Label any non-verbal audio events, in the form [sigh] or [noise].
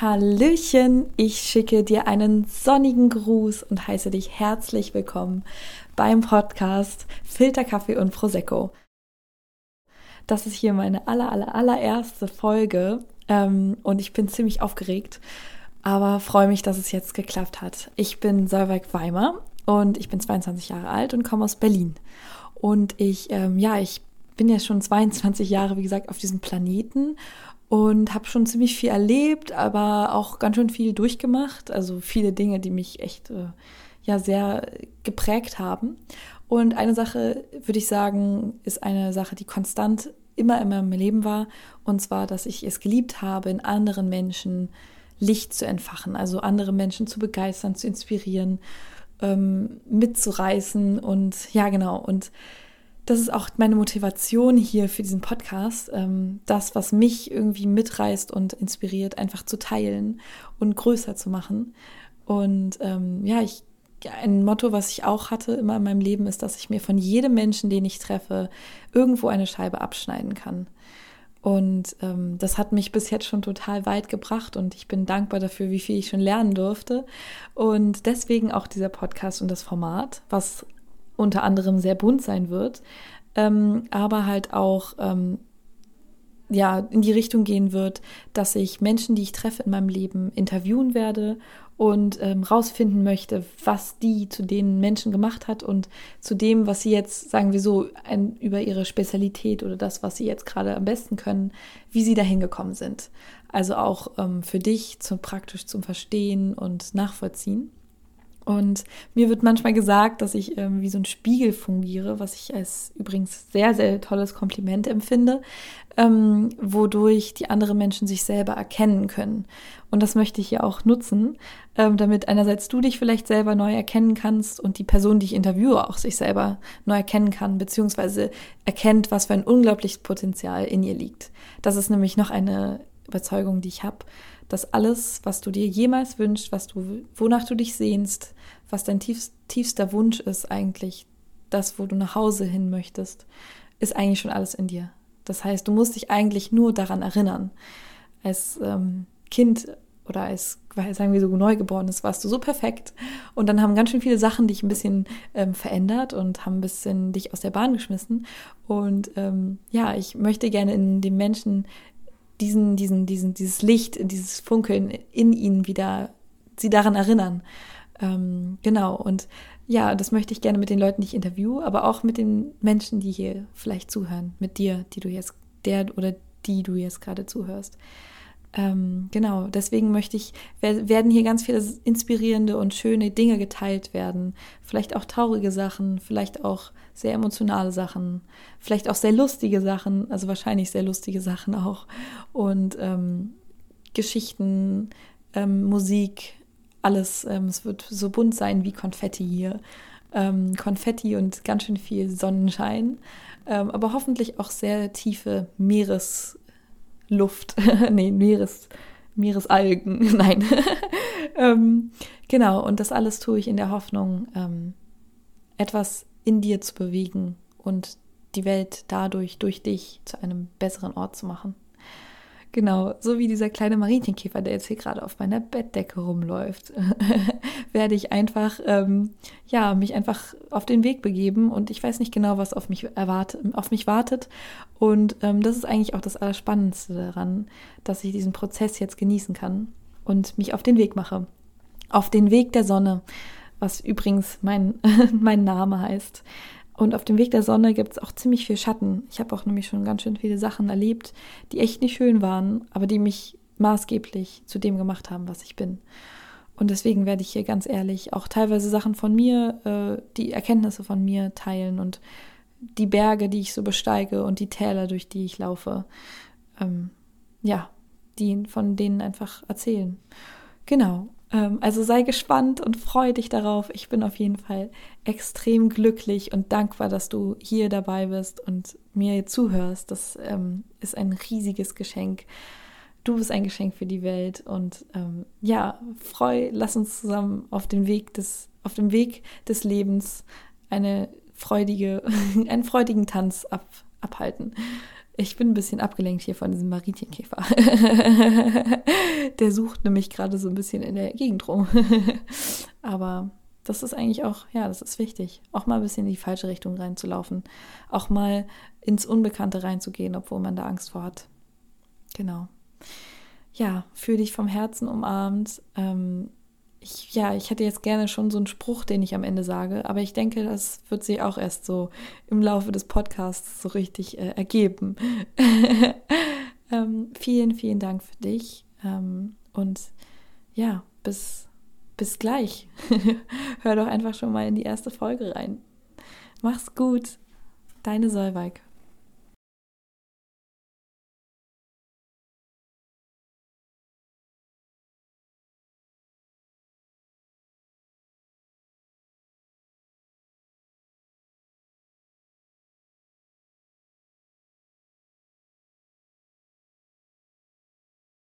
Hallöchen, ich schicke dir einen sonnigen Gruß und heiße dich herzlich willkommen beim Podcast Filterkaffee und Prosecco. Das ist hier meine aller, aller, allererste Folge ähm, und ich bin ziemlich aufgeregt, aber freue mich, dass es jetzt geklappt hat. Ich bin Solveig Weimer und ich bin 22 Jahre alt und komme aus Berlin. Und ich, ähm, ja, ich bin ja schon 22 Jahre, wie gesagt, auf diesem Planeten und habe schon ziemlich viel erlebt, aber auch ganz schön viel durchgemacht. Also viele Dinge, die mich echt äh, ja sehr geprägt haben. Und eine Sache, würde ich sagen, ist eine Sache, die konstant immer in meinem Leben war. Und zwar, dass ich es geliebt habe, in anderen Menschen Licht zu entfachen, also andere Menschen zu begeistern, zu inspirieren, ähm, mitzureißen und ja, genau. Und das ist auch meine Motivation hier für diesen Podcast, ähm, das, was mich irgendwie mitreißt und inspiriert, einfach zu teilen und größer zu machen. Und ähm, ja, ich, ein Motto, was ich auch hatte immer in meinem Leben, ist, dass ich mir von jedem Menschen, den ich treffe, irgendwo eine Scheibe abschneiden kann. Und ähm, das hat mich bis jetzt schon total weit gebracht und ich bin dankbar dafür, wie viel ich schon lernen durfte. Und deswegen auch dieser Podcast und das Format, was unter anderem sehr bunt sein wird, ähm, aber halt auch ähm, ja in die Richtung gehen wird, dass ich Menschen, die ich treffe in meinem Leben, interviewen werde und ähm, rausfinden möchte, was die zu den Menschen gemacht hat und zu dem, was sie jetzt, sagen wir so, ein, über ihre Spezialität oder das, was sie jetzt gerade am besten können, wie sie dahin gekommen sind. Also auch ähm, für dich zum praktisch zum Verstehen und Nachvollziehen. Und mir wird manchmal gesagt, dass ich ähm, wie so ein Spiegel fungiere, was ich als übrigens sehr, sehr tolles Kompliment empfinde, ähm, wodurch die anderen Menschen sich selber erkennen können. Und das möchte ich ja auch nutzen, ähm, damit einerseits du dich vielleicht selber neu erkennen kannst und die Person, die ich interviewe, auch sich selber neu erkennen kann, beziehungsweise erkennt, was für ein unglaubliches Potenzial in ihr liegt. Das ist nämlich noch eine Überzeugung, die ich habe dass alles, was du dir jemals wünschst, was du, wonach du dich sehnst, was dein tiefst, tiefster Wunsch ist eigentlich, das, wo du nach Hause hin möchtest, ist eigentlich schon alles in dir. Das heißt, du musst dich eigentlich nur daran erinnern. Als ähm, Kind oder als, sagen wir so, Neugeborenes warst du so perfekt. Und dann haben ganz schön viele Sachen dich ein bisschen ähm, verändert und haben ein bisschen dich aus der Bahn geschmissen. Und ähm, ja, ich möchte gerne in den Menschen diesen, diesen, diesen, dieses Licht, dieses Funkeln in ihnen wieder, sie daran erinnern. Ähm, genau, und ja, das möchte ich gerne mit den Leuten, die ich interviewe, aber auch mit den Menschen, die hier vielleicht zuhören, mit dir, die du jetzt, der oder die du jetzt gerade zuhörst. Ähm, genau, deswegen möchte ich, werden hier ganz viele inspirierende und schöne Dinge geteilt werden. Vielleicht auch traurige Sachen, vielleicht auch sehr emotionale Sachen, vielleicht auch sehr lustige Sachen, also wahrscheinlich sehr lustige Sachen auch. Und ähm, Geschichten, ähm, Musik, alles. Ähm, es wird so bunt sein wie Konfetti hier. Ähm, Konfetti und ganz schön viel Sonnenschein, ähm, aber hoffentlich auch sehr tiefe Meeres Luft, [laughs] nee, Meeres, Meeresalgen, [laughs] nein. ähm, genau, und das alles tue ich in der Hoffnung, ähm, etwas in dir zu bewegen und die Welt dadurch, durch dich, zu einem besseren Ort zu machen. Genau, so wie dieser kleine Marienchenkäfer, der jetzt hier gerade auf meiner Bettdecke rumläuft, [laughs] werde ich einfach, ähm, ja, mich einfach auf den Weg begeben und ich weiß nicht genau, was auf mich erwartet, auf mich wartet. Und ähm, das ist eigentlich auch das Allerspannendste daran, dass ich diesen Prozess jetzt genießen kann und mich auf den Weg mache. Auf den Weg der Sonne, was übrigens mein, [laughs] mein Name heißt. Und auf dem Weg der Sonne gibt es auch ziemlich viel Schatten. Ich habe auch nämlich schon ganz schön viele Sachen erlebt, die echt nicht schön waren, aber die mich maßgeblich zu dem gemacht haben, was ich bin. Und deswegen werde ich hier ganz ehrlich auch teilweise Sachen von mir, äh, die Erkenntnisse von mir teilen und die Berge, die ich so besteige und die Täler, durch die ich laufe. Ähm, ja, die von denen einfach erzählen. Genau. Ähm, also sei gespannt und freu dich darauf. Ich bin auf jeden Fall extrem glücklich und dankbar, dass du hier dabei bist und mir zuhörst. Das ähm, ist ein riesiges Geschenk. Du bist ein Geschenk für die Welt und ähm, ja, freu, lass uns zusammen auf den Weg des, auf dem Weg des Lebens eine freudige, [laughs] einen freudigen Tanz ab, abhalten. Ich bin ein bisschen abgelenkt hier von diesem Marienkäfer. [laughs] der sucht nämlich gerade so ein bisschen in der Gegend rum. [laughs] Aber das ist eigentlich auch, ja, das ist wichtig, auch mal ein bisschen in die falsche Richtung reinzulaufen, auch mal ins Unbekannte reinzugehen, obwohl man da Angst vor hat. Genau. Ja, fühle dich vom Herzen umarmt. Ähm, ich, ja, ich hätte jetzt gerne schon so einen Spruch, den ich am Ende sage, aber ich denke, das wird sich auch erst so im Laufe des Podcasts so richtig äh, ergeben. [laughs] ähm, vielen, vielen Dank für dich ähm, und ja, bis, bis gleich. [laughs] Hör doch einfach schon mal in die erste Folge rein. Mach's gut, deine Solveig.